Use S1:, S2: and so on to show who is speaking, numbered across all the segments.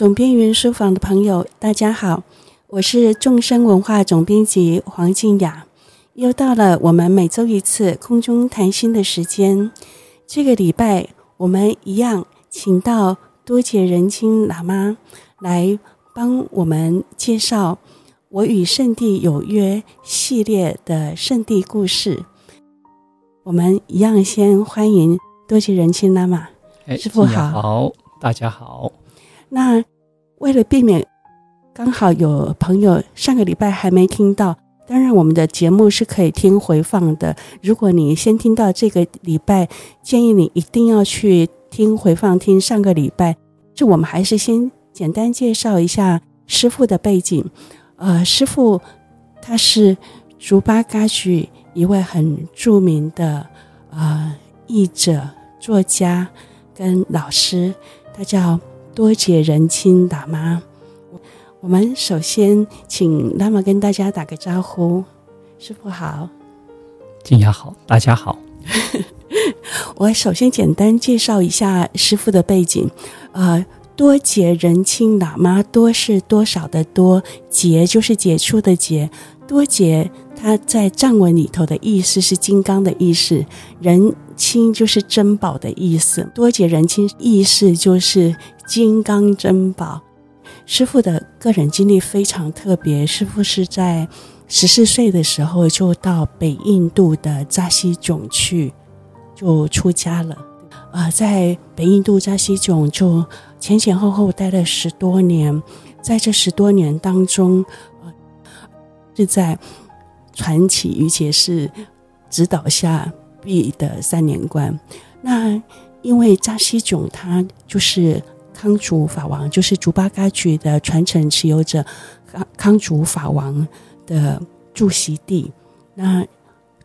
S1: 总编云书房的朋友，大家好，我是众生文化总编辑黄静雅。又到了我们每周一次空中谈心的时间。这个礼拜，我们一样请到多杰仁钦喇嘛来帮我们介绍《我与圣地有约》系列的圣地故事。我们一样先欢迎多杰仁钦喇嘛，
S2: 哎，
S1: 师傅好，
S2: 好，大家好。
S1: 那为了避免刚好有朋友上个礼拜还没听到，当然我们的节目是可以听回放的。如果你先听到这个礼拜，建议你一定要去听回放，听上个礼拜。就我们还是先简单介绍一下师傅的背景。呃，师傅他是竹巴嘎举一位很著名的呃译者、作家跟老师，他叫。多杰仁钦喇嘛，我们首先请喇嘛跟大家打个招呼。师傅好，
S2: 静雅好，大家好。
S1: 我首先简单介绍一下师傅的背景。呃，多杰仁钦喇嘛，多是多少的多，杰就是杰出的杰。多杰，它在藏文里头的意思是金刚的意思，仁钦就是珍宝的意思。多杰仁钦意思就是。金刚珍宝，师傅的个人经历非常特别。师傅是在十四岁的时候就到北印度的扎西囧去，就出家了。呃，在北印度扎西囧就前前后后待了十多年，在这十多年当中，呃，是在传奇瑜伽师指导下闭的三年关。那因为扎西囧他就是。康祖法王就是竹巴嘎举的传承持有者，康康祖法王的驻锡地。那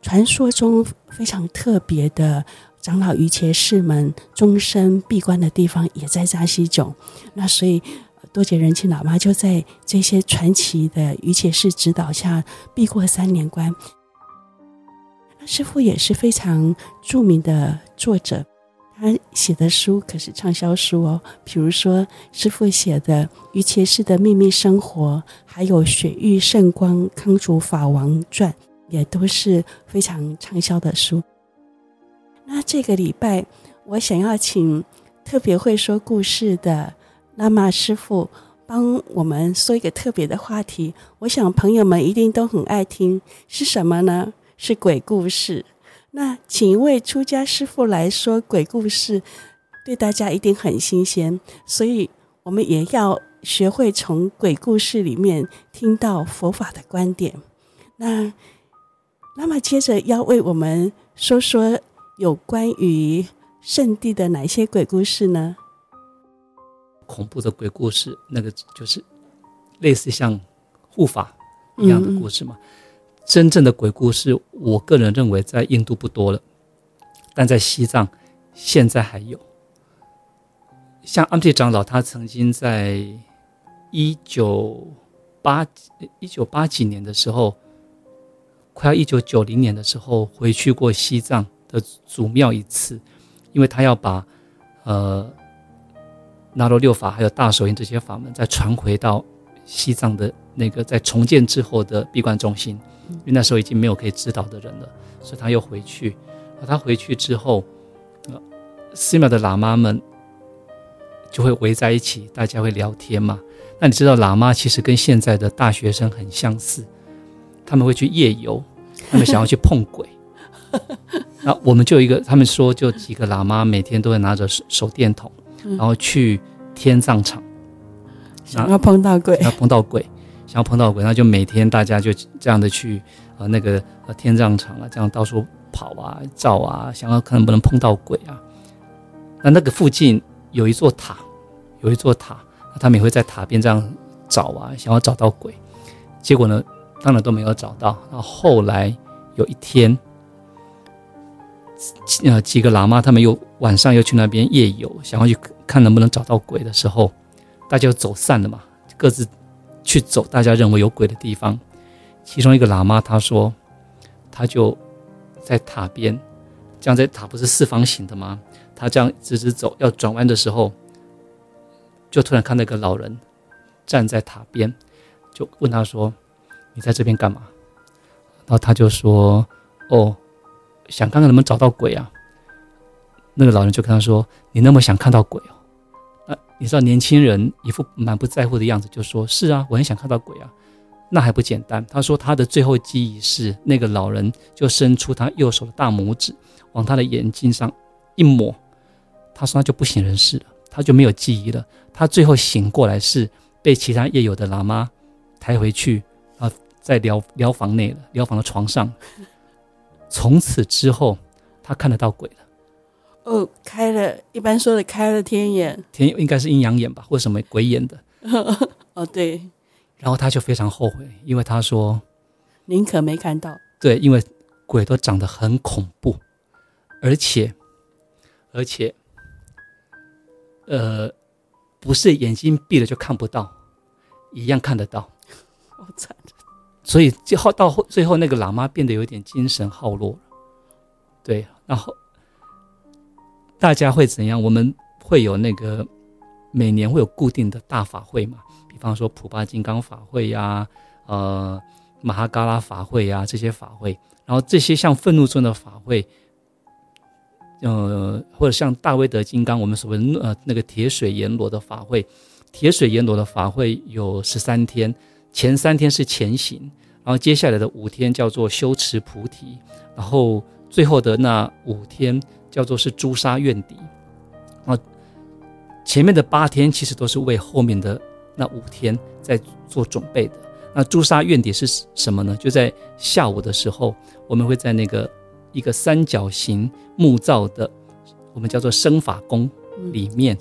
S1: 传说中非常特别的长老于伽士们终身闭关的地方也在扎西囧。那所以多杰仁钦喇嘛就在这些传奇的瑜伽士指导下闭过三年关。那师傅也是非常著名的作者。他写的书可是畅销书哦，比如说师傅写的《瑜伽师的秘密生活》，还有《雪域圣光康主法王传》，也都是非常畅销的书。那这个礼拜，我想要请特别会说故事的喇嘛师傅帮我们说一个特别的话题。我想朋友们一定都很爱听，是什么呢？是鬼故事。那请一位出家师傅来说鬼故事，对大家一定很新鲜，所以我们也要学会从鬼故事里面听到佛法的观点。那那么接着要为我们说说有关于圣地的哪些鬼故事呢？
S2: 恐怖的鬼故事，那个就是类似像护法一样的故事嘛。嗯真正的鬼故事，我个人认为在印度不多了，但在西藏现在还有。像阿底长老，他曾经在一九八一九八几年的时候，快要一九九零年的时候回去过西藏的祖庙一次，因为他要把呃纳罗六法还有大手印这些法门再传回到西藏的那个在重建之后的闭关中心。因为那时候已经没有可以指导的人了，所以他又回去。他回去之后，呃，寺庙的喇嘛们就会围在一起，大家会聊天嘛。那你知道，喇嘛其实跟现在的大学生很相似，他们会去夜游，他们想要去碰鬼。那我们就有一个，他们说就几个喇嘛每天都会拿着手手电筒，然后去天葬场，
S1: 想要碰到鬼，
S2: 要碰到鬼。想要碰到鬼，那就每天大家就这样的去呃那个呃天葬场啊，这样到处跑啊照啊，想要看能不能碰到鬼啊。那那个附近有一座塔，有一座塔，他们也会在塔边这样找啊，想要找到鬼。结果呢，当然都没有找到。然后后来有一天，呃几个喇嘛他们又晚上又去那边夜游，想要去看能不能找到鬼的时候，大家就走散了嘛，各自。去走大家认为有鬼的地方，其中一个喇嘛他说，他就在塔边，这样在塔不是四方形的吗？他这样直直走，要转弯的时候，就突然看到一个老人站在塔边，就问他说：“你在这边干嘛？”然后他就说：“哦，想看看能不能找到鬼啊。”那个老人就跟他说：“你那么想看到鬼哦？”你知道年轻人一副满不在乎的样子，就说：“是啊，我很想看到鬼啊。”那还不简单？他说他的最后记忆是那个老人就伸出他右手的大拇指往他的眼睛上一抹，他说他就不省人事了，他就没有记忆了。他最后醒过来是被其他夜游的喇嘛抬回去啊，在疗疗房内了，疗房的床上。从此之后，他看得到鬼了。
S1: 哦，开了，一般说的开了天眼，
S2: 天应该是阴阳眼吧，或什么鬼眼的。
S1: 哦，对。
S2: 然后他就非常后悔，因为他说：“
S1: 宁可没看到。”
S2: 对，因为鬼都长得很恐怖，而且，而且，呃，不是眼睛闭了就看不到，一样看得到。
S1: 好 惨。
S2: 所以最后到最后，那个喇嘛变得有点精神耗弱了。对，然后。大家会怎样？我们会有那个每年会有固定的大法会嘛？比方说普巴金刚法会呀、呃，马哈嘎拉法会呀、这些法会。然后这些像愤怒中的法会，呃，或者像大威德金刚，我们所谓呃那个铁水阎罗的法会，铁水阎罗的法会有十三天，前三天是前行，然后接下来的五天叫做修持菩提，然后最后的那五天。叫做是诛杀怨敌，啊，前面的八天其实都是为后面的那五天在做准备的。那诛杀怨敌是什么呢？就在下午的时候，我们会在那个一个三角形木造的，我们叫做生法宫里面，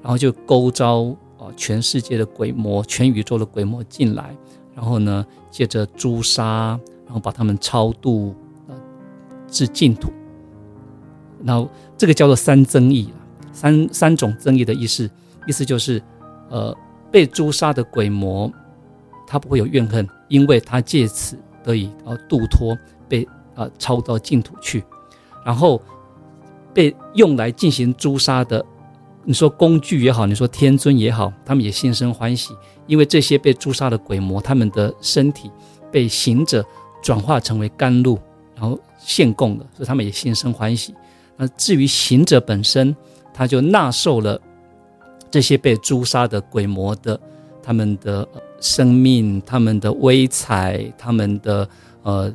S2: 然后就勾召啊全世界的鬼魔、全宇宙的鬼魔进来，然后呢，借着诛杀，然后把他们超度啊至净土。然后这个叫做三增益，三三种增益的意思，意思就是，呃，被诛杀的鬼魔，他不会有怨恨，因为他借此得以呃度脱，被呃超到净土去。然后被用来进行诛杀的，你说工具也好，你说天尊也好，他们也心生欢喜，因为这些被诛杀的鬼魔，他们的身体被行者转化成为甘露，然后献供了，所以他们也心生欢喜。那至于行者本身，他就纳受了这些被诛杀的鬼魔的他们的生命、他们的威彩、他们的呃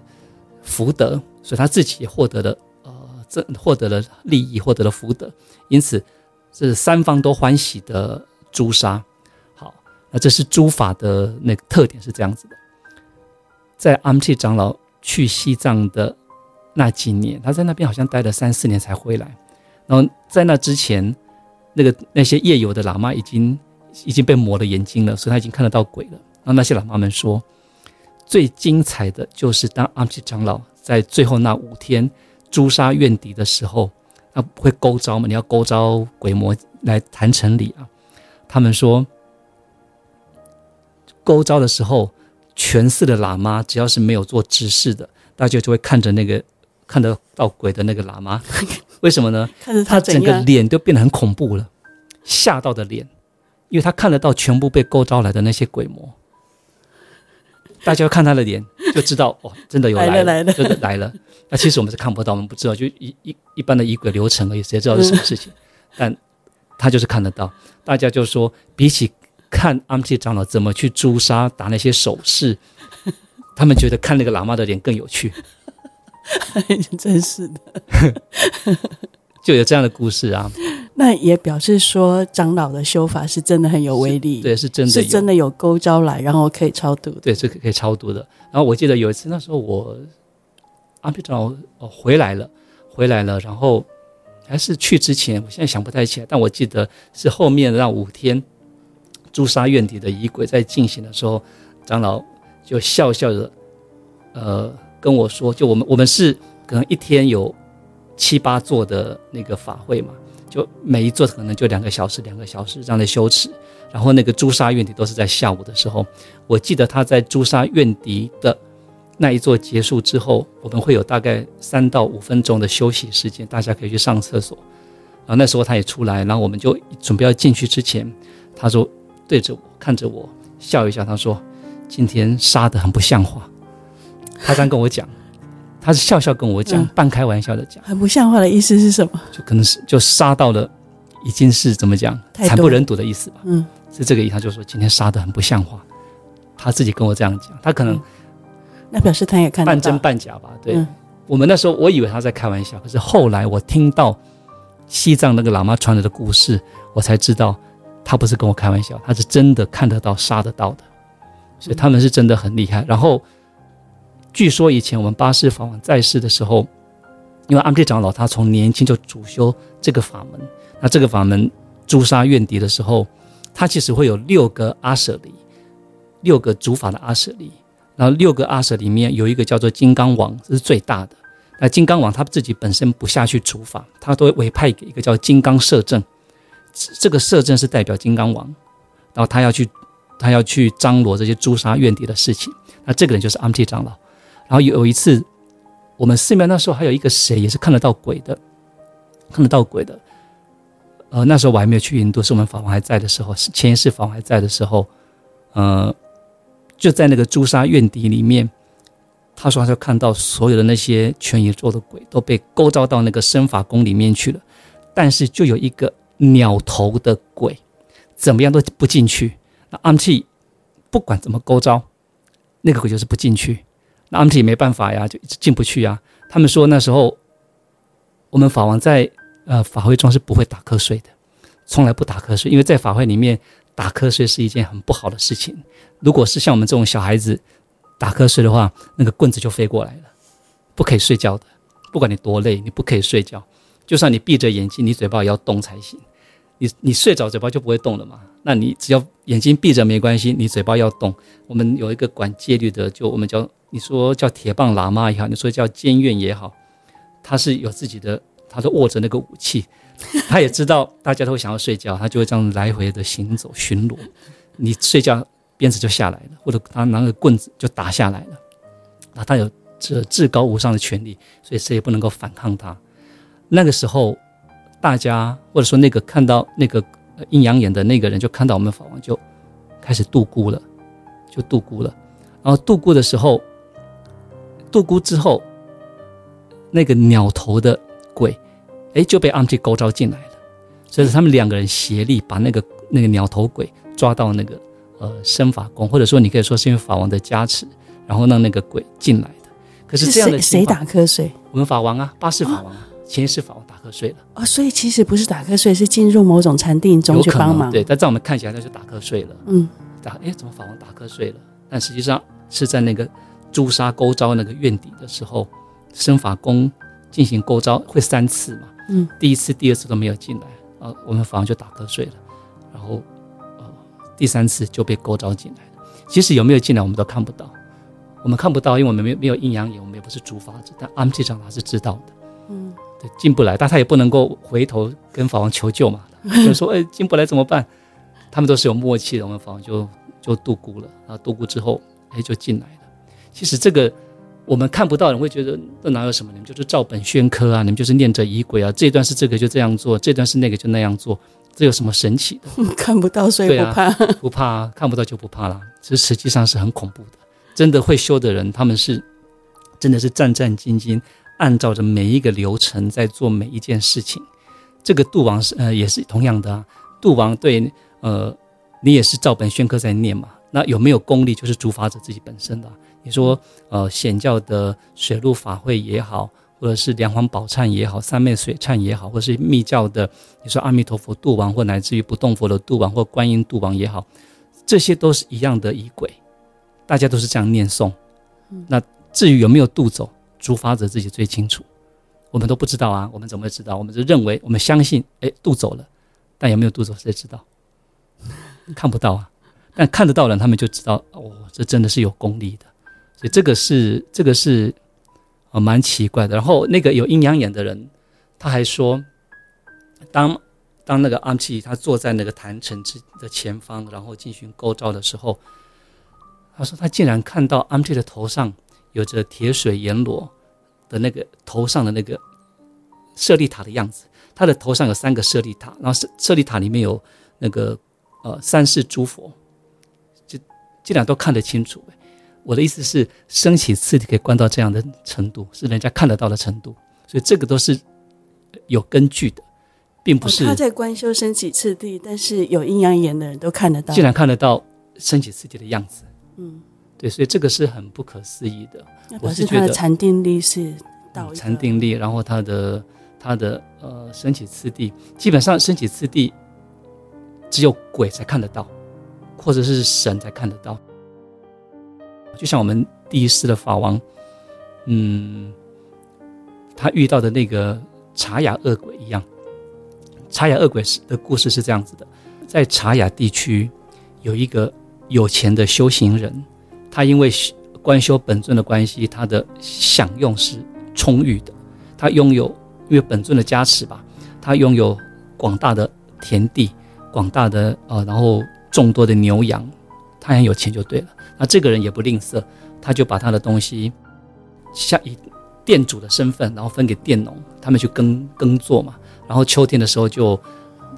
S2: 福德，所以他自己也获得了呃这获得了利益，获得了福德。因此，这是三方都欢喜的诛杀。好，那这是诛法的那个特点是这样子的。在阿弥长老去西藏的。那几年，他在那边好像待了三四年才回来。然后在那之前，那个那些夜游的喇嘛已经已经被磨了眼睛了，所以他已经看得到鬼了。然后那些喇嘛们说，最精彩的就是当阿米长老在最后那五天诛杀怨敌的时候，他不会勾招嘛？你要勾招鬼魔来谈成理啊。他们说，勾招的时候，全寺的喇嘛只要是没有做执事的，大家就会看着那个。看得到鬼的那个喇嘛，为什么呢？
S1: 看他，
S2: 他整个脸都变得很恐怖了，吓到的脸，因为他看得到全部被勾招来的那些鬼魔，大家看他的脸就知道哦，真的有来了，来了，真的来了。那其实我们是看不到，我们不知道，就一一一般的仪轨流程而已，谁知道是什么事情？但他就是看得到，大家就说，比起看阿弥长老怎么去诛杀打那些手势，他们觉得看那个喇嘛的脸更有趣。
S1: 真是的，
S2: 就有这样的故事啊。
S1: 那也表示说，长老的修法是真的很有威力，
S2: 对，是真的，
S1: 是真的有勾招来，然后可以超度，
S2: 对，是可以超度的。然后我记得有一次，那时候我阿弥长老回来了，回来了，然后还是去之前，我现在想不太起来，但我记得是后面那五天诛杀院底的仪轨在进行的时候，长老就笑笑着，呃。跟我说，就我们我们是可能一天有七八座的那个法会嘛，就每一座可能就两个小时，两个小时这样的修持。然后那个诛杀怨敌都是在下午的时候。我记得他在诛杀怨敌的那一座结束之后，我们会有大概三到五分钟的休息时间，大家可以去上厕所。然后那时候他也出来，然后我们就准备要进去之前，他说对着我看着我笑一笑，他说今天杀得很不像话。他这样跟我讲，他是笑笑跟我讲，嗯、半开玩笑的讲。
S1: 很不像话的意思是什么？
S2: 就可能是就杀到了，已经是怎么讲，惨不忍睹的意思吧。嗯，是这个意思。他就说今天杀的很不像话，他自己跟我这样讲，他可能、嗯、
S1: 那表示他也看到
S2: 半真半假吧。对、嗯、我们那时候，我以为他在开玩笑，可是后来我听到西藏那个喇嘛传来的故事，我才知道他不是跟我开玩笑，他是真的看得到、杀得到的，所以他们是真的很厉害。然后。据说以前我们巴士法王在世的时候，因为阿姆济长老他从年轻就主修这个法门，那这个法门诛杀怨敌的时候，他其实会有六个阿舍离，六个主法的阿舍离，然后六个阿舍里面有一个叫做金刚王，这是最大的。那金刚王他自己本身不下去主法，他都会委派给一个叫金刚摄政，这个摄政是代表金刚王，然后他要去他要去张罗这些诛杀怨敌的事情，那这个人就是阿姆济长老。然后有一次，我们寺庙那时候还有一个谁也是看得到鬼的，看得到鬼的。呃，那时候我还没有去印度，是我们法王还在的时候，是前一世法王还在的时候，呃，就在那个诛杀怨敌里面，他说他就看到所有的那些全宇宙的鬼都被勾召到那个身法宫里面去了，但是就有一个鸟头的鬼，怎么样都不进去。那阿姆济不管怎么勾召，那个鬼就是不进去。那阿姆济没办法呀，就一直进不去呀。他们说那时候，我们法王在呃法会中是不会打瞌睡的，从来不打瞌睡，因为在法会里面打瞌睡是一件很不好的事情。如果是像我们这种小孩子打瞌睡的话，那个棍子就飞过来了，不可以睡觉的。不管你多累，你不可以睡觉。就算你闭着眼睛，你嘴巴也要动才行。你你睡着，嘴巴就不会动了嘛。那你只要眼睛闭着没关系，你嘴巴要动。我们有一个管戒律的，就我们叫。你说叫铁棒喇嘛也好，你说叫监院也好，他是有自己的，他都握着那个武器，他也知道大家都会想要睡觉，他就会这样来回的行走巡逻。你睡觉鞭子就下来了，或者他拿个棍子就打下来了。那他有这至高无上的权力，所以谁也不能够反抗他。那个时候，大家或者说那个看到那个阴阳眼的那个人，就看到我们法王就开始度孤了，就度孤了。然后度孤的时候。度孤之后，那个鸟头的鬼，哎，就被阿姆济勾召进来了。所以他们两个人协力把那个那个鸟头鬼抓到那个呃身法宫，或者说你可以说是因为法王的加持，然后让那个鬼进来的。可是这样的
S1: 谁打瞌睡？
S2: 我们法王啊，八世法王啊，前一世法王打瞌睡了。
S1: 哦，所以其实不是打瞌睡，是进入某种禅定中去帮忙。
S2: 对，但在我们看起来那就打瞌睡了。嗯，打哎，怎么法王打瞌睡了？但实际上是在那个。诛杀勾招那个怨敌的时候，身法宫进行勾招会三次嘛？嗯，第一次、第二次都没有进来，啊，我们法王就打瞌睡了，然后，呃，第三次就被勾招进来了。其实有没有进来，我们都看不到，我们看不到，因为我们没没有阴阳眼，我们也不是主法者。但阿姆济长老是知道的，嗯，对，进不来，但他也不能够回头跟法王求救嘛，就说，哎，进不来怎么办？他们都是有默契的，我们法王就就度孤了，然后，度孤之后，哎，就进来了。其实这个我们看不到，人会觉得这哪有什么？你们就是照本宣科啊，你们就是念着仪轨啊。这段是这个就这样做，这段是那个就那样做，这有什么神奇的？
S1: 看不到，所以不怕。
S2: 啊，不怕啊，看不到就不怕啦。其实实际上是很恐怖的。真的会修的人，他们是真的是战战兢兢，按照着每一个流程在做每一件事情。这个度王是呃也是同样的啊，度王对呃你也是照本宣科在念嘛。那有没有功力，就是主法者自己本身的啊。你说，呃，显教的水陆法会也好，或者是梁皇宝忏也好，三昧水忏也好，或者是密教的，你说阿弥陀佛度王，或乃至于不动佛的度王，或观音度王也好，这些都是一样的仪轨，大家都是这样念诵。那至于有没有度走，主法者自己最清楚，我们都不知道啊，我们怎么会知道？我们就认为，我们相信，哎，渡走了，但有没有渡走，谁知道？看不到啊，但看得到的人，他们就知道，哦，这真的是有功力的。所以这个是这个是，呃，蛮奇怪的。然后那个有阴阳眼的人，他还说，当当那个阿姆济他坐在那个坛城之的前方，然后进行构造的时候，他说他竟然看到阿姆济的头上有着铁水阎罗的那个头上的那个舍利塔的样子。他的头上有三个舍利塔，然后舍舍利塔里面有那个呃三世诸佛，就这两都看得清楚。我的意思是，升起次第可以观到这样的程度，是人家看得到的程度，所以这个都是有根据的，并不是、哦、
S1: 他在观修升起次第，但是有阴阳眼的人都看得到，
S2: 竟然看得到升起次第的样子。嗯，对，所以这个是很不可思议的。我是觉得
S1: 禅定力是到
S2: 禅定力，然后他的他的呃升起次第，基本上升起次第只有鬼才看得到，或者是神才看得到。就像我们第一世的法王，嗯，他遇到的那个查雅恶鬼一样。查雅恶鬼是的故事是这样子的：在查雅地区有一个有钱的修行人，他因为关修本尊的关系，他的享用是充裕的。他拥有因为本尊的加持吧，他拥有广大的田地、广大的呃，然后众多的牛羊，他很有钱就对了。那这个人也不吝啬，他就把他的东西，像以店主的身份，然后分给佃农，他们去耕耕作嘛。然后秋天的时候就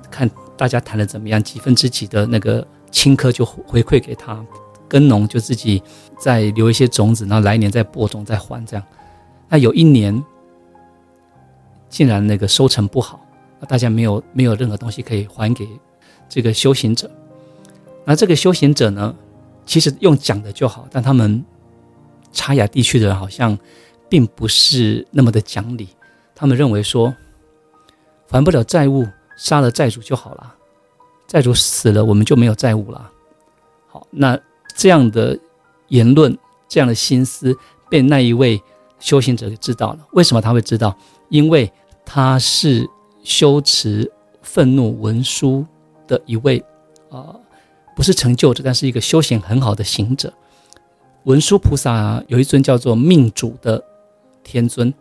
S2: 看大家谈的怎么样，几分之几的那个青稞就回馈给他。耕农就自己再留一些种子，然后来年再播种再还这样。那有一年，竟然那个收成不好，那大家没有没有任何东西可以还给这个修行者。那这个修行者呢，其实用讲的就好，但他们查雅地区的人好像并不是那么的讲理。他们认为说，还不了债务，杀了债主就好了，债主死了，我们就没有债务了。好，那。这样的言论，这样的心思，被那一位修行者给知道了。为什么他会知道？因为他是修持愤怒文书的一位、不是成就者，但是一个修行很好的行者。文殊菩萨有一尊叫做命主的天尊，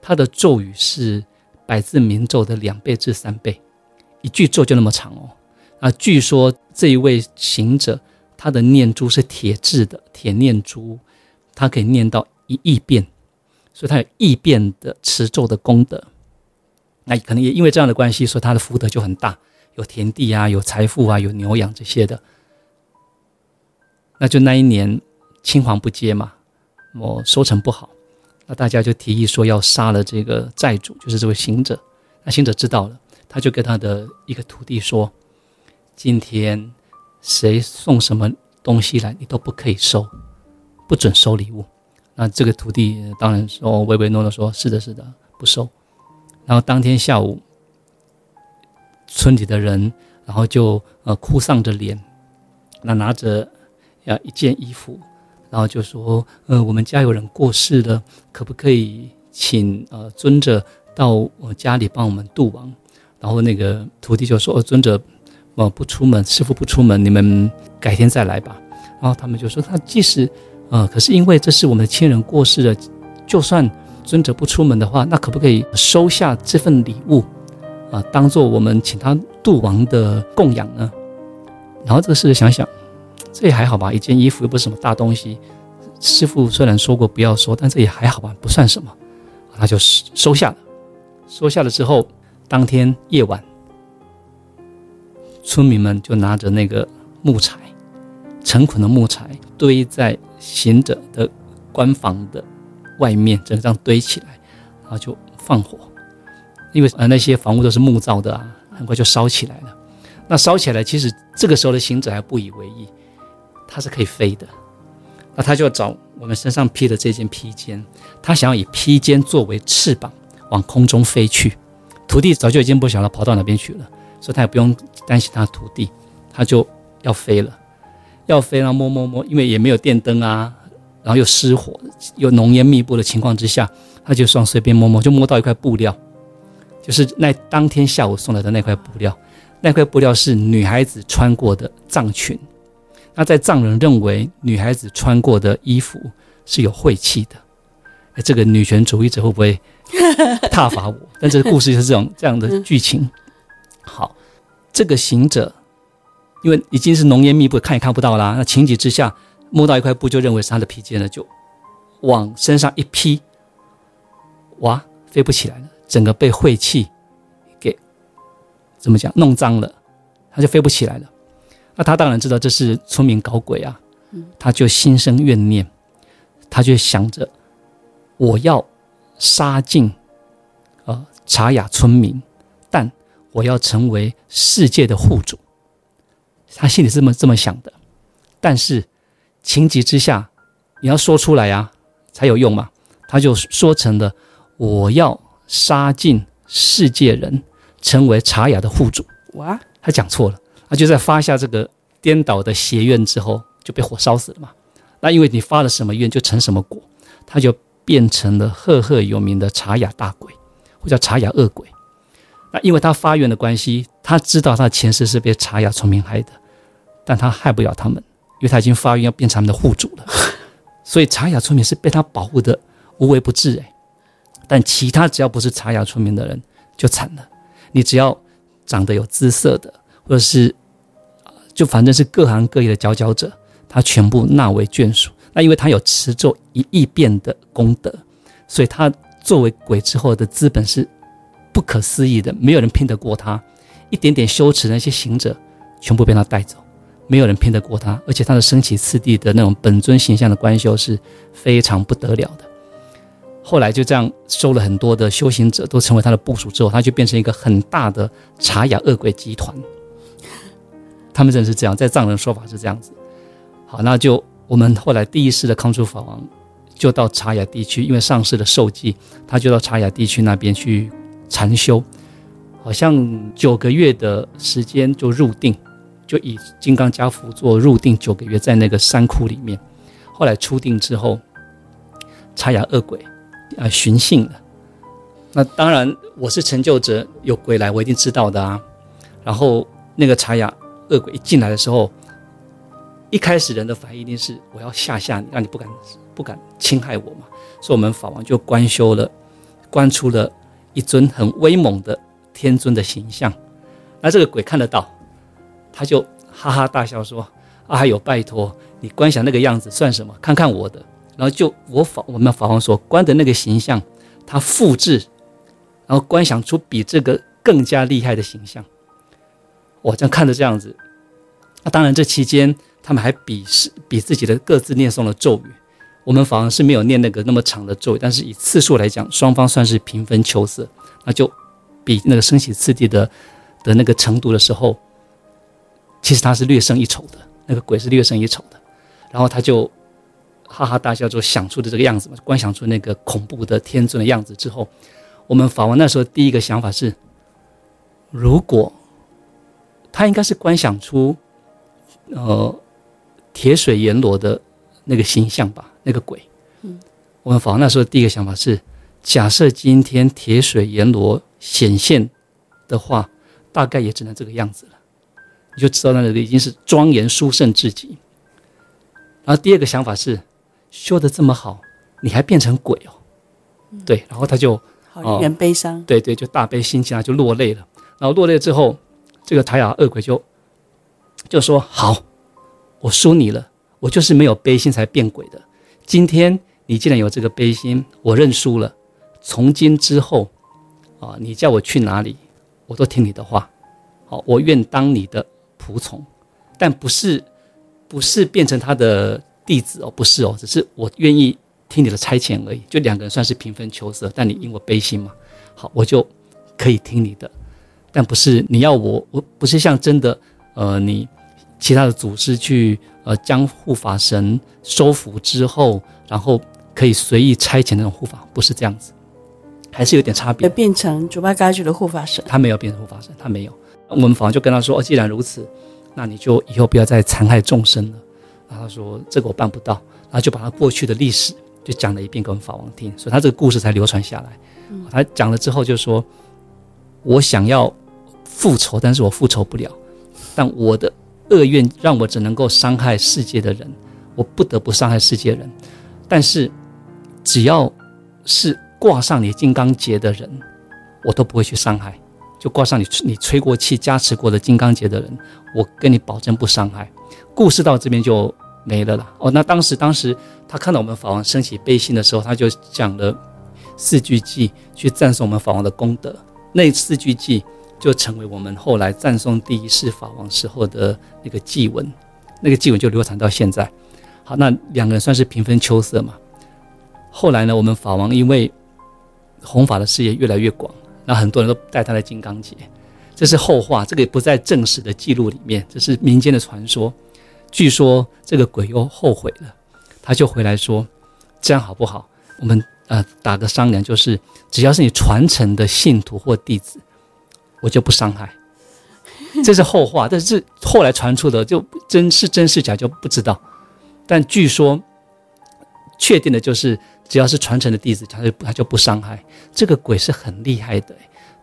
S2: 他的咒语是百字明咒的两倍至三倍，一句咒就那么长哦。啊，据说这一位行者。他的念珠是铁制的铁念珠，他可以念到一亿遍，所以他有亿遍的持咒的功德。那可能也因为这样的关系，所以他的福德就很大，有田地啊，有财富啊，有牛羊这些的。那就那一年青黄不接嘛，我收成不好，那大家就提议说要杀了这个债主，就是这位行者。那行者知道了，他就跟他的一个徒弟说：“今天。”谁送什么东西来，你都不可以收，不准收礼物。那这个徒弟当然说唯唯诺诺说：“是的，是的，不收。”然后当天下午，村里的人然后就呃哭丧着脸，那拿着呀一件衣服，然后就说：“呃，我们家有人过世了，可不可以请呃尊者到我家里帮我们度亡？”然后那个徒弟就说：“呃尊者。”呃，不出门，师傅不出门，你们改天再来吧。然后他们就说，他即使，呃，可是因为这是我们的亲人过世了，就算尊者不出门的话，那可不可以收下这份礼物，啊，当做我们请他度亡的供养呢？然后这个事想想，这也还好吧，一件衣服又不是什么大东西。师傅虽然说过不要收，但这也还好吧，不算什么。他就收下了，收下了之后，当天夜晚。村民们就拿着那个木材，成捆的木材堆在行者的官房的外面，整个这样堆起来，然后就放火。因为呃那些房屋都是木造的啊，很快就烧起来了。那烧起来，其实这个时候的行者还不以为意，他是可以飞的。那他就找我们身上披的这件披肩，他想要以披肩作为翅膀往空中飞去。徒弟早就已经不晓得跑到哪边去了。所以他也不用担心他徒弟，他就要飞了，要飞，然后摸摸摸，因为也没有电灯啊，然后又失火，又浓烟密布的情况之下，他就双随便摸摸，就摸到一块布料，就是那当天下午送来的那块布料，那块布料是女孩子穿过的藏裙，那在藏人认为女孩子穿过的衣服是有晦气的，哎，这个女权主义者会不会 挞伐我？但这个故事就是这种这样的剧情。好，这个行者，因为已经是浓烟密布，看也看不到啦。那情急之下，摸到一块布，就认为是他的披肩了，就往身上一披，哇，飞不起来了，整个被晦气给怎么讲弄脏了，他就飞不起来了。那他当然知道这是村民搞鬼啊，他就心生怨念，他就想着我要杀尽呃茶雅村民，但我要成为世界的护主。他心里是这么这么想的，但是情急之下，你要说出来呀、啊，才有用嘛。他就说成了我要杀尽世界人，成为茶雅的护主。哇，他讲错了。他就在发下这个颠倒的邪愿之后，就被火烧死了嘛。那因为你发了什么愿，就成什么果，他就变成了赫赫有名的茶雅大鬼，或叫茶雅恶鬼。那因为他发愿的关系，他知道他的前世是被茶雅村民害的，但他害不了他们，因为他已经发愿要变成他们的护主了。所以茶雅村民是被他保护的无微不至哎。但其他只要不是茶雅村民的人就惨了，你只要长得有姿色的。或者是，就反正是各行各业的佼佼者，他全部纳为眷属。那因为他有持咒一亿遍的功德，所以他作为鬼之后的资本是不可思议的，没有人拼得过他。一点点羞耻那些行者，全部被他带走，没有人拼得过他。而且他的升起次第的那种本尊形象的观修是非常不得了的。后来就这样收了很多的修行者，都成为他的部属之后，他就变成一个很大的茶雅恶鬼集团。他们真的是这样，在藏人说法是这样子。好，那就我们后来第一世的康珠法王就到察雅地区，因为上世的受记，他就到察雅地区那边去禅修，好像九个月的时间就入定，就以金刚跏趺坐入定九个月，在那个山窟里面。后来出定之后，察雅恶鬼啊寻衅了。那当然，我是成就者，有鬼来，我一定知道的啊。然后那个察雅。恶鬼一进来的时候，一开始人的反应一定是我要吓吓你，让你不敢不敢侵害我嘛。所以，我们法王就观修了，观出了一尊很威猛的天尊的形象。那这个鬼看得到，他就哈哈大笑说：“啊，还有拜托你观想那个样子算什么？看看我的。”然后就我法我们法王所观的那个形象，他复制，然后观想出比这个更加厉害的形象。我这样看着这样子，那当然这期间他们还比是比自己的各自念诵了咒语。我们反而是没有念那个那么长的咒语，但是以次数来讲，双方算是平分秋色。那就比那个升起次第的的那个程度的时候，其实他是略胜一筹的，那个鬼是略胜一筹的。然后他就哈哈大笑，就想出的这个样子嘛，观想出那个恐怖的天尊的样子之后，我们法王那时候第一个想法是，如果。他应该是观想出，呃，铁水阎罗的那个形象吧，那个鬼。嗯，我们法王那时候第一个想法是，假设今天铁水阎罗显现的话，大概也只能这个样子了。你就知道那个已经是庄严殊胜至极。然后第二个想法是，修的这么好，你还变成鬼哦？嗯、对，然后他就
S1: 好令人悲伤。
S2: 对对，就大悲心情啊，就落泪了。然后落泪之后。这个茶雅恶鬼就就说：“好，我输你了，我就是没有悲心才变鬼的。今天你既然有这个悲心，我认输了。从今之后，啊，你叫我去哪里，我都听你的话。好，我愿当你的仆从，但不是不是变成他的弟子哦，不是哦，只是我愿意听你的差遣而已。就两个人算是平分秋色，但你因我悲心嘛，好，我就可以听你的。”但不是你要我，我不是像真的，呃，你其他的祖师去，呃，将护法神收服之后，然后可以随意差遣那种护法，不是这样子，还是有点差别。
S1: 变成主巴嘎举的护法神，
S2: 他没有变成护法神，他没有。我们法王就跟他说：“哦，既然如此，那你就以后不要再残害众生了。”然后他说：“这个我办不到。”然后就把他过去的历史就讲了一遍给我们法王听，所以他这个故事才流传下来。嗯、他讲了之后就说：“我想要。”复仇，但是我复仇不了，但我的恶愿让我只能够伤害世界的人，我不得不伤害世界人。但是，只要是挂上你金刚结的人，我都不会去伤害。就挂上你你吹过气加持过的金刚结的人，我跟你保证不伤害。故事到这边就没了啦。哦，那当时当时他看到我们法王升起悲心的时候，他就讲了四句偈去赞颂我们法王的功德。那四句偈。就成为我们后来赞颂第一世法王时候的那个祭文，那个祭文就流传到现在。好，那两个人算是平分秋色嘛。后来呢，我们法王因为弘法的事业越来越广，那很多人都带他的金刚结，这是后话，这个也不在正史的记录里面，这是民间的传说。据说这个鬼又后悔了，他就回来说：“这样好不好？我们呃打个商量，就是只要是你传承的信徒或弟子。”我就不伤害，这是后话，但是后来传出的就真是真是假就不知道。但据说确定的就是，只要是传承的弟子，他就他就不伤害。这个鬼是很厉害的，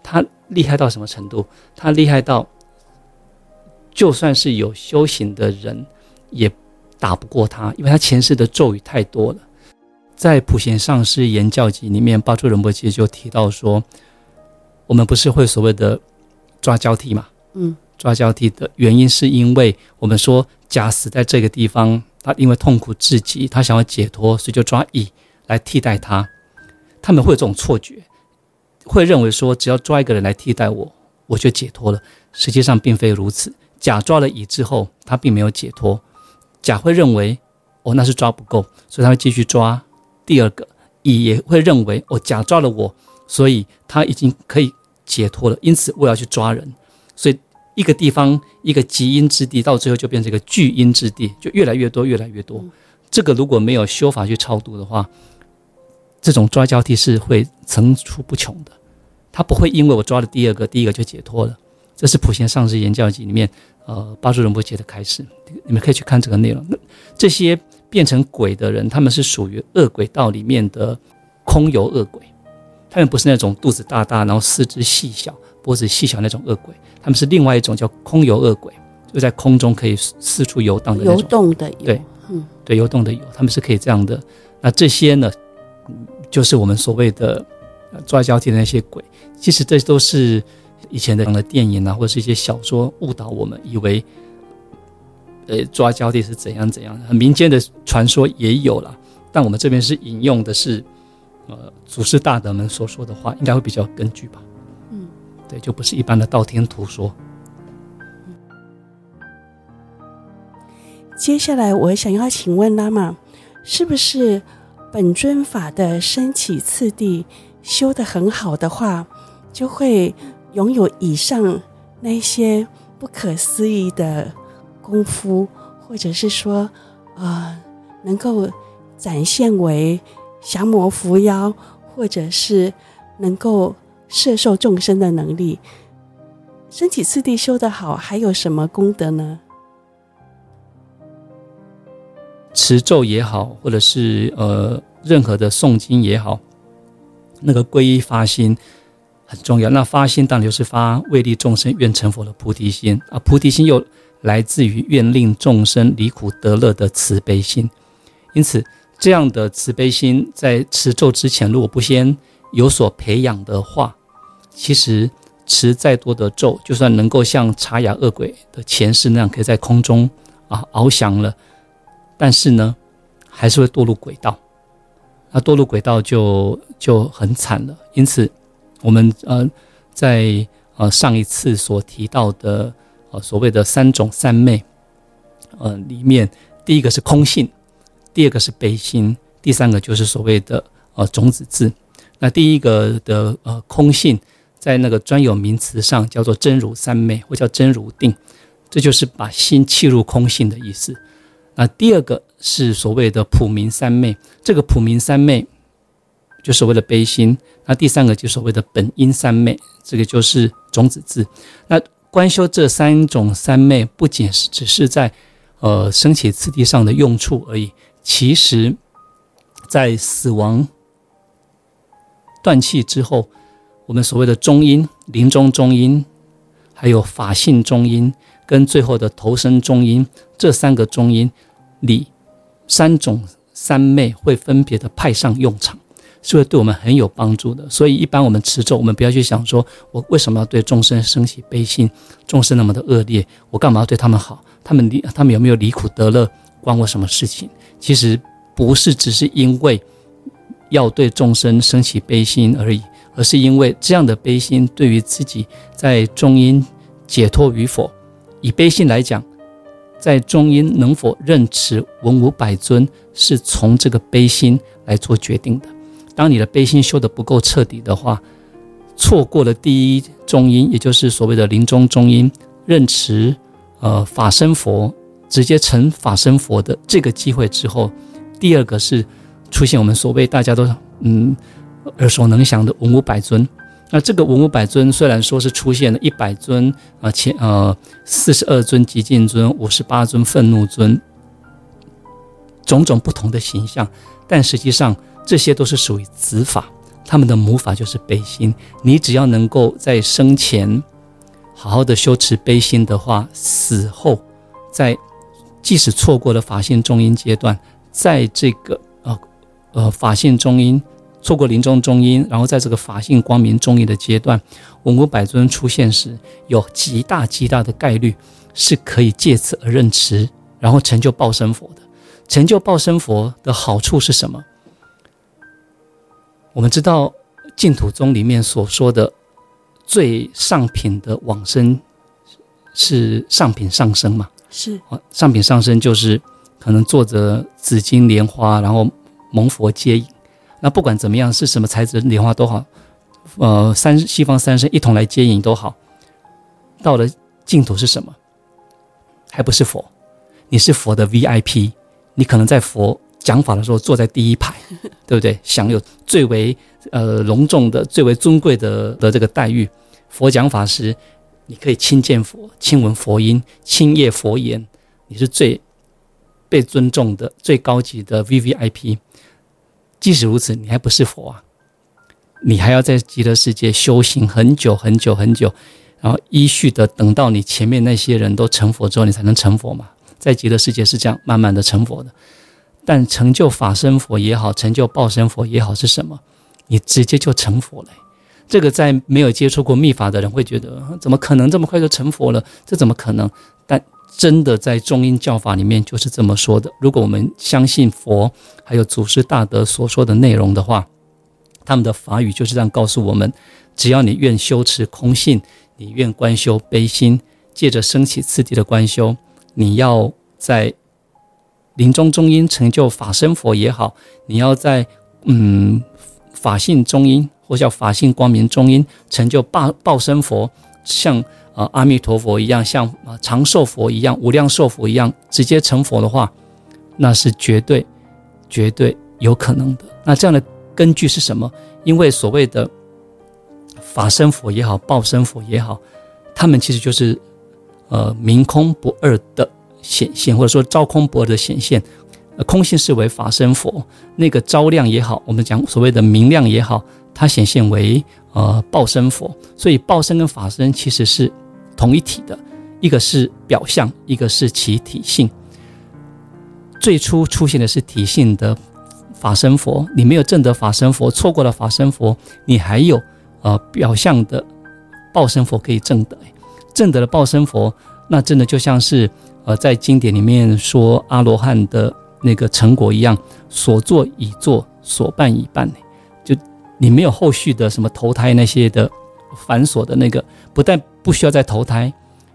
S2: 他厉害到什么程度？他厉害到就算是有修行的人也打不过他，因为他前世的咒语太多了。在《普贤上师言教集》里面，巴珠仁波切就提到说，我们不是会所谓的。抓交替嘛，嗯，抓交替的原因是因为我们说甲死在这个地方，他因为痛苦至极，他想要解脱，所以就抓乙来替代他。他们会有这种错觉，会认为说只要抓一个人来替代我，我就解脱了。实际上并非如此。甲抓了乙之后，他并没有解脱。甲会认为哦，那是抓不够，所以他会继续抓第二个。乙也会认为哦，甲抓了我，所以他已经可以。解脱了，因此我要去抓人，所以一个地方一个极阴之地，到最后就变成一个巨阴之地，就越来越多，越来越多。这个如果没有修法去超度的话，这种抓交替是会层出不穷的。他不会因为我抓了第二个，第一个就解脱了。这是普贤上师言教集里面，呃，巴珠仁波切的开始，你们可以去看这个内容。那这些变成鬼的人，他们是属于恶鬼道里面的空游恶鬼。他们不是那种肚子大大，然后四肢细小、脖子细小那种恶鬼，他们是另外一种叫空游恶鬼，就在空中可以四处游荡的那种。
S1: 游动的游，
S2: 对，嗯，对，游动的游，他们是可以这样的。那这些呢，就是我们所谓的抓交替的那些鬼。其实这都是以前的的电影啊，或者是一些小说误导我们，以为呃抓交替是怎样怎样。民间的传说也有了，但我们这边是引用的是。呃，祖师大德们所说的话，应该会比较根据吧？嗯，对，就不是一般的道听途说。
S1: 接下来，我想要请问喇嘛，是不是本尊法的升起次第修得很好的话，就会拥有以上那些不可思议的功夫，或者是说，呃，能够展现为？降魔伏妖，或者是能够摄受众生的能力，升起次第修得好，还有什么功德呢？
S2: 持咒也好，或者是呃任何的诵经也好，那个皈依发心很重要。那发心当然就是发为利众生愿成佛的菩提心啊，菩提心又来自于愿令众生离苦得乐的慈悲心，因此。这样的慈悲心，在持咒之前，如果不先有所培养的话，其实持再多的咒，就算能够像茶雅恶鬼的前世那样，可以在空中啊翱翔了，但是呢，还是会堕入轨道。那堕入轨道就就很惨了。因此，我们呃在呃上一次所提到的呃所谓的三种三昧，呃里面第一个是空性。第二个是悲心，第三个就是所谓的呃种子字。那第一个的呃空性，在那个专有名词上叫做真如三昧，或叫真如定，这就是把心契入空性的意思。那第二个是所谓的普明三昧，这个普明三昧就所谓的悲心。那第三个就所谓的本因三昧，这个就是种子字。那观修这三种三昧，不仅是只是在呃升起次第上的用处而已。其实，在死亡断气之后，我们所谓的中阴、临终中阴，还有法性中阴，跟最后的投生中阴，这三个中阴里，三种三昧会分别的派上用场，是会对我们很有帮助的。所以，一般我们持咒，我们不要去想说，我为什么要对众生升起悲心？众生那么的恶劣，我干嘛要对他们好？他们离他们有没有离苦得乐？关我什么事情？其实不是只是因为要对众生升起悲心而已，而是因为这样的悲心对于自己在中阴解脱与否，以悲心来讲，在中阴能否认持文武百尊，是从这个悲心来做决定的。当你的悲心修得不够彻底的话，错过了第一中阴，也就是所谓的临终中阴，认持呃法身佛，直接成法身佛的这个机会之后，第二个是出现我们所谓大家都嗯耳熟能详的文武百尊。那这个文武百尊虽然说是出现了一百尊啊，前呃四十二尊极尽尊，五十八尊愤怒尊，种种不同的形象，但实际上这些都是属于子法。他们的母法就是悲心，你只要能够在生前好好的修持悲心的话，死后在即使错过了法性中阴阶段，在这个呃呃法性中阴错过临终中阴，然后在这个法性光明中阴的阶段，文武百尊出现时，有极大极大的概率是可以借此而认持，然后成就报身佛的。成就报身佛的好处是什么？我们知道净土宗里面所说的最上品的往生是上品上生嘛？
S1: 是
S2: 啊，上品上身就是可能坐着紫金莲花，然后蒙佛接引。那不管怎么样，是什么材质的莲花都好，呃，三西方三圣一同来接引都好。到了净土是什么？还不是佛？你是佛的 VIP，你可能在佛。讲法的时候坐在第一排，对不对？享有最为呃隆重的、最为尊贵的的这个待遇。佛讲法时，你可以亲见佛、亲闻佛音、亲阅佛言，你是最被尊重的、最高级的 VVIP。即使如此，你还不是佛啊！你还要在极乐世界修行很久很久很久，然后依序的等到你前面那些人都成佛之后，你才能成佛嘛。在极乐世界是这样慢慢的成佛的。但成就法身佛也好，成就报身佛也好，是什么？你直接就成佛了。这个在没有接触过密法的人会觉得，怎么可能这么快就成佛了？这怎么可能？但真的在中阴教法里面就是这么说的。如果我们相信佛还有祖师大德所说的内容的话，他们的法语就是这样告诉我们：只要你愿修持空性，你愿观修悲心，借着升起次第的观修，你要在。临终中阴成就法身佛也好，你要在嗯法性中阴或叫法性光明中阴成就报报身佛，像、呃、阿弥陀佛一样，像啊长寿佛一样，无量寿佛一样，直接成佛的话，那是绝对绝对有可能的。那这样的根据是什么？因为所谓的法身佛也好，报身佛也好，他们其实就是呃明空不二的。显现，或者说照空不二的显现，空性是为法身佛，那个照亮也好，我们讲所谓的明亮也好，它显现为呃报身佛。所以报身跟法身其实是同一体的，一个是表象，一个是其体性。最初出现的是体性的法身佛，你没有证得法身佛，错过了法身佛，你还有呃表象的报身佛可以证得。证得了报身佛，那真的就像是。呃，在经典里面说阿罗汉的那个成果一样，所作已作，所办已办，你没有后续的什么投胎那些的繁琐的那个，不但不需要再投胎，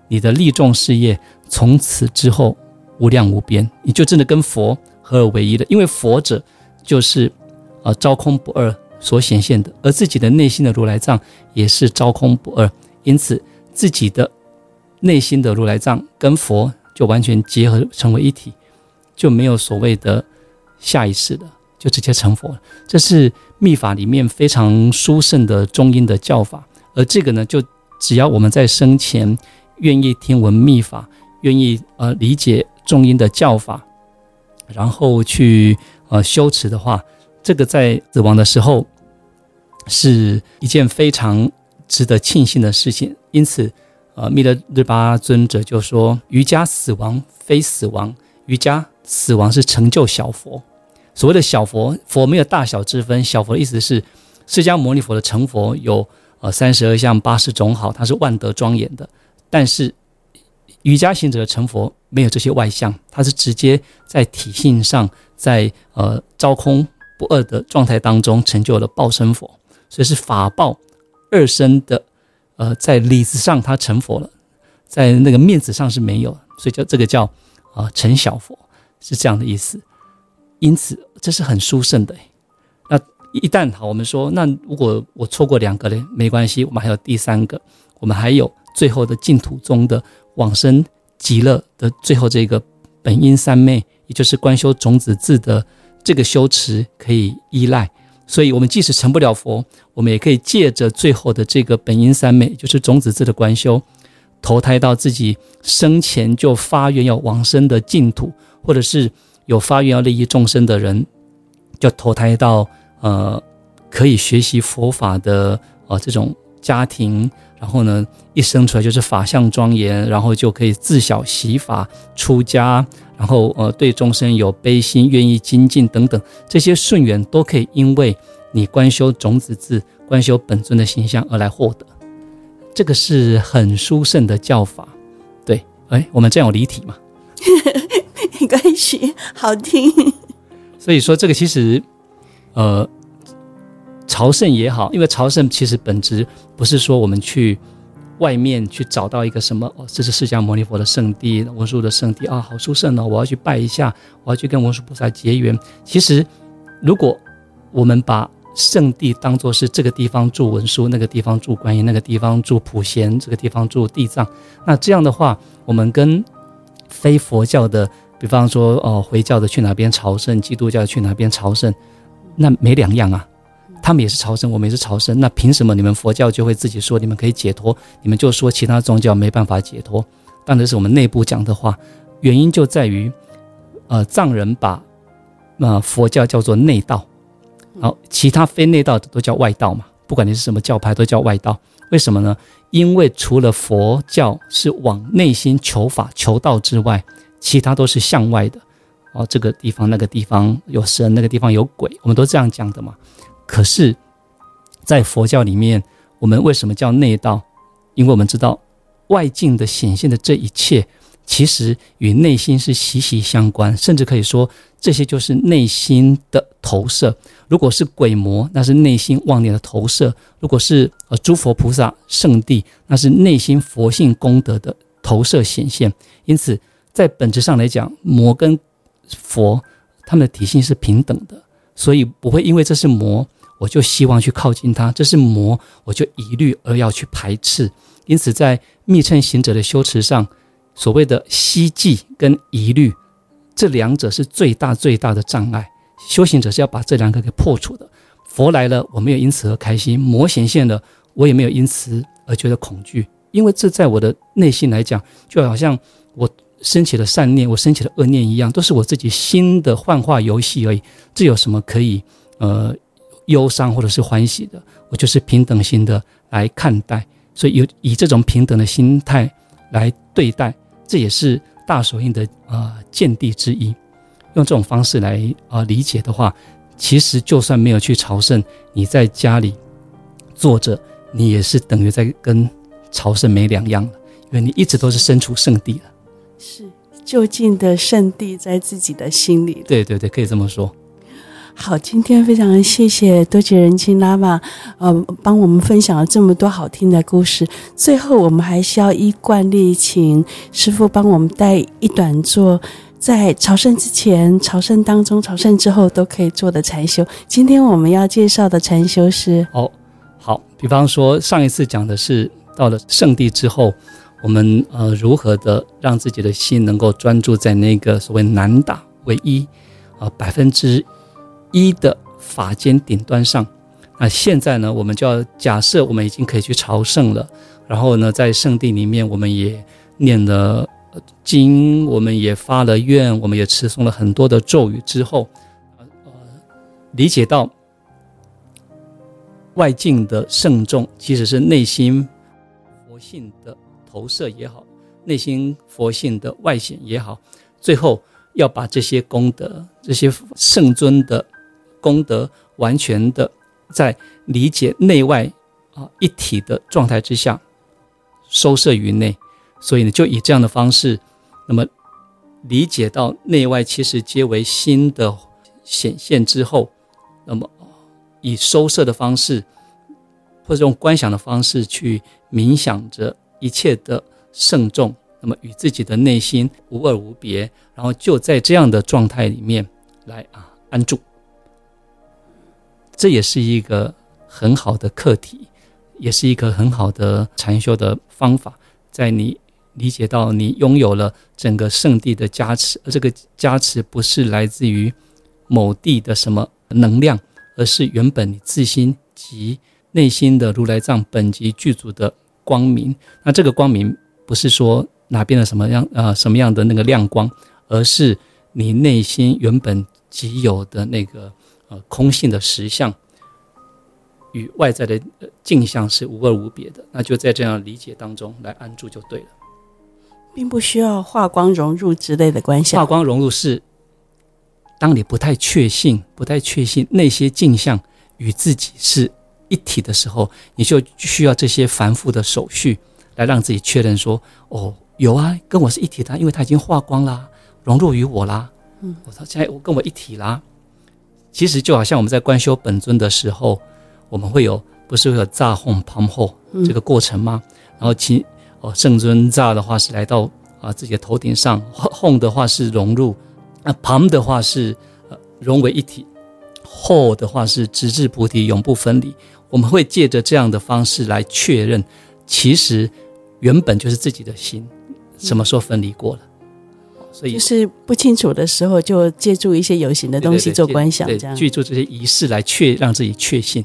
S2: 你的利众事业从此之后无量无边，你就真的跟佛合而为一了。因为佛者就是呃昭空不二所显现的，而自己的内心的如来藏也是昭空不二，因此自己的内心的如来藏跟佛。就完全结合成为一体，就没有所谓的下一世了，就直接成佛了。这是密法里面非常殊胜的中阴的教法，而这个呢，就只要我们在生前愿意听闻密法，愿意呃理解中阴的教法，然后去呃修持的话，这个在死亡的时候是一件非常值得庆幸的事情。因此。呃，密勒日巴尊者就说：“瑜伽死亡非死亡，瑜伽死亡是成就小佛。所谓的小佛，佛没有大小之分。小佛的意思是，释迦牟尼佛的成佛有呃三十二相八十种好，它是万德庄严的。但是瑜伽行者的成佛没有这些外相，它是直接在体性上，在呃昭空不二的状态当中成就了报身佛。所以是法报二生的。呃，在里子上他成佛了，在那个面子上是没有，所以叫这个叫啊、呃、成小佛，是这样的意思。因此，这是很殊胜的。那一旦好，我们说，那如果我错过两个呢？没关系，我们还有第三个，我们还有最后的净土中的往生极乐的最后这个本因三昧，也就是观修种子字的这个修持可以依赖。所以，我们即使成不了佛，我们也可以借着最后的这个本因三昧，就是种子字的观修，投胎到自己生前就发愿要往生的净土，或者是有发愿要利益众生的人，就投胎到呃可以学习佛法的呃这种家庭，然后呢，一生出来就是法相庄严，然后就可以自小习法出家。然后，呃，对众生有悲心，愿意精进等等，这些顺缘都可以因为你观修种子字、观修本尊的形象而来获得。这个是很殊胜的教法。对，哎，我们这样有离题吗？
S1: 没关系，好听。
S2: 所以说，这个其实，呃，朝圣也好，因为朝圣其实本质不是说我们去。外面去找到一个什么哦，这是释迦牟尼佛的圣地，文殊的圣地啊，好殊胜哦！我要去拜一下，我要去跟文殊菩萨结缘。其实，如果我们把圣地当作是这个地方住文殊，那个地方住观音，那个地方住普贤，这个地方住地藏，那这样的话，我们跟非佛教的，比方说哦，回教的去哪边朝圣，基督教去哪边朝圣，那没两样啊。他们也是朝圣，我们也是朝圣，那凭什么你们佛教就会自己说你们可以解脱，你们就说其他宗教没办法解脱？当然是我们内部讲的话，原因就在于，呃，藏人把，呃，佛教叫做内道，好，其他非内道的都叫外道嘛，不管你是什么教派都叫外道，为什么呢？因为除了佛教是往内心求法求道之外，其他都是向外的，哦，这个地方那个地方有神，那个地方有鬼，我们都这样讲的嘛。可是，在佛教里面，我们为什么叫内道？因为我们知道，外境的显现的这一切，其实与内心是息息相关，甚至可以说，这些就是内心的投射。如果是鬼魔，那是内心妄念的投射；如果是呃诸佛菩萨圣地，那是内心佛性功德的投射显现。因此，在本质上来讲，魔跟佛他们的体性是平等的，所以不会因为这是魔。我就希望去靠近他，这是魔，我就疑虑而要去排斥。因此，在密乘行者的修持上，所谓的希冀跟疑虑，这两者是最大最大的障碍。修行者是要把这两个给破除的。佛来了，我没有因此而开心；魔显现了，我也没有因此而觉得恐惧。因为这在我的内心来讲，就好像我升起了善念，我升起了恶念一样，都是我自己新的幻化游戏而已。这有什么可以呃？忧伤或者是欢喜的，我就是平等心的来看待，所以有以这种平等的心态来对待，这也是大手印的啊、呃、见地之一。用这种方式来啊、呃、理解的话，其实就算没有去朝圣，你在家里坐着，你也是等于在跟朝圣没两样了，因为你一直都是身处圣地了。
S1: 是就近的圣地在自己的心里。
S2: 对对对，可以这么说。
S1: 好，今天非常谢谢多杰仁钦喇嘛，呃，帮我们分享了这么多好听的故事。最后，我们还是要依惯例，请师傅帮我们带一短座，在朝圣之前、朝圣当中、朝圣之后都可以做的禅修。今天我们要介绍的禅修是
S2: 哦，好，比方说上一次讲的是到了圣地之后，我们呃如何的让自己的心能够专注在那个所谓难打唯一啊百分之。一的法间顶端上，那现在呢，我们就要假设我们已经可以去朝圣了，然后呢，在圣地里面，我们也念了经，我们也发了愿，我们也持诵了很多的咒语之后，呃，理解到外境的圣众其实是内心佛性的投射也好，内心佛性的外显也好，最后要把这些功德、这些圣尊的。功德完全的在理解内外啊一体的状态之下收摄于内，所以呢，就以这样的方式，那么理解到内外其实皆为心的显现之后，那么以收摄的方式或者用观想的方式去冥想着一切的慎重，那么与自己的内心无二无别，然后就在这样的状态里面来啊安住。这也是一个很好的课题，也是一个很好的禅修的方法，在你。理解到你拥有了整个圣地的加持，而这个加持不是来自于某地的什么能量，而是原本你自心及内心的如来藏本级具足的光明。那这个光明不是说哪边的什么样啊、呃、什么样的那个亮光，而是你内心原本即有的那个呃空性的实相，与外在的镜像是无二无别的。那就在这样理解当中来安住就对了。
S1: 并不需要化光融入之类的关系。
S2: 化光融入是，当你不太确信、不太确信那些镜像与自己是一体的时候，你就需要这些繁复的手续来让自己确认说：“哦，有啊，跟我是一体的，因为它已经化光啦，融入于我啦。”嗯，我说现在我跟我一体啦。其实就好像我们在观修本尊的时候，我们会有不是会有炸轰旁后这个过程吗？嗯、然后其。哦，圣尊炸的话是来到啊自己的头顶上，轰的话是融入，那旁的话是呃融为一体，后的话是直至菩提永不分离。我们会借着这样的方式来确认，其实原本就是自己的心，什么时候分离过了？所以
S1: 就是不清楚的时候，就借助一些有形的东西做观想，这样
S2: 借助这些仪式来确让自己确信。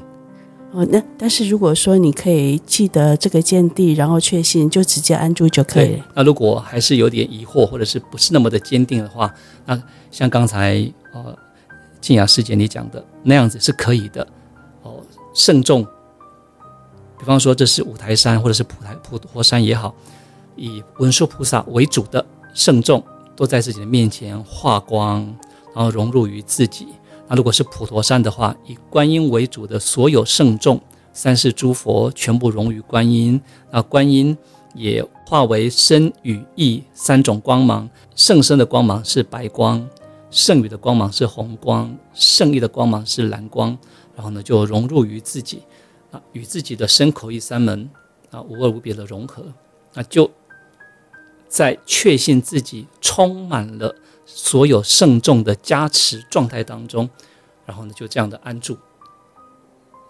S1: 哦，那但是如果说你可以记得这个见地，然后确信，就直接安住就可以了。
S2: 那如果还是有点疑惑，或者是不是那么的坚定的话，那像刚才呃静雅师姐你讲的那样子是可以的。圣众，比方说这是五台山或者是普台普陀山也好，以文殊菩萨为主的圣众，都在自己的面前化光，然后融入于自己。那如果是普陀山的话，以观音为主的所有圣众、三世诸佛全部融于观音，那观音也化为身语意三种光芒。圣身的光芒是白光，圣语的光芒是红光，圣意的光芒是蓝光。然后呢，就融入于自己，啊，与自己的身口意三门啊无二无别的融合，那就在确信自己充满了。所有圣众的加持状态当中，然后呢，就这样的安住，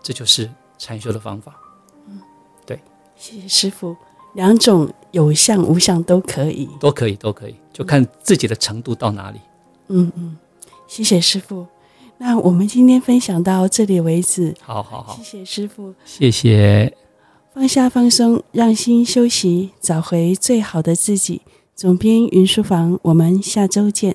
S2: 这就是禅修的方法。嗯，对，
S1: 谢谢师傅。两种有相无相都可以，
S2: 都可以，都可以，就看自己的程度到哪里。
S1: 嗯嗯，谢谢师父。那我们今天分享到这里为止。
S2: 好好好，
S1: 谢谢师傅，
S2: 谢谢。
S1: 放下放松，让心休息，找回最好的自己。总编云书房，我们下周见。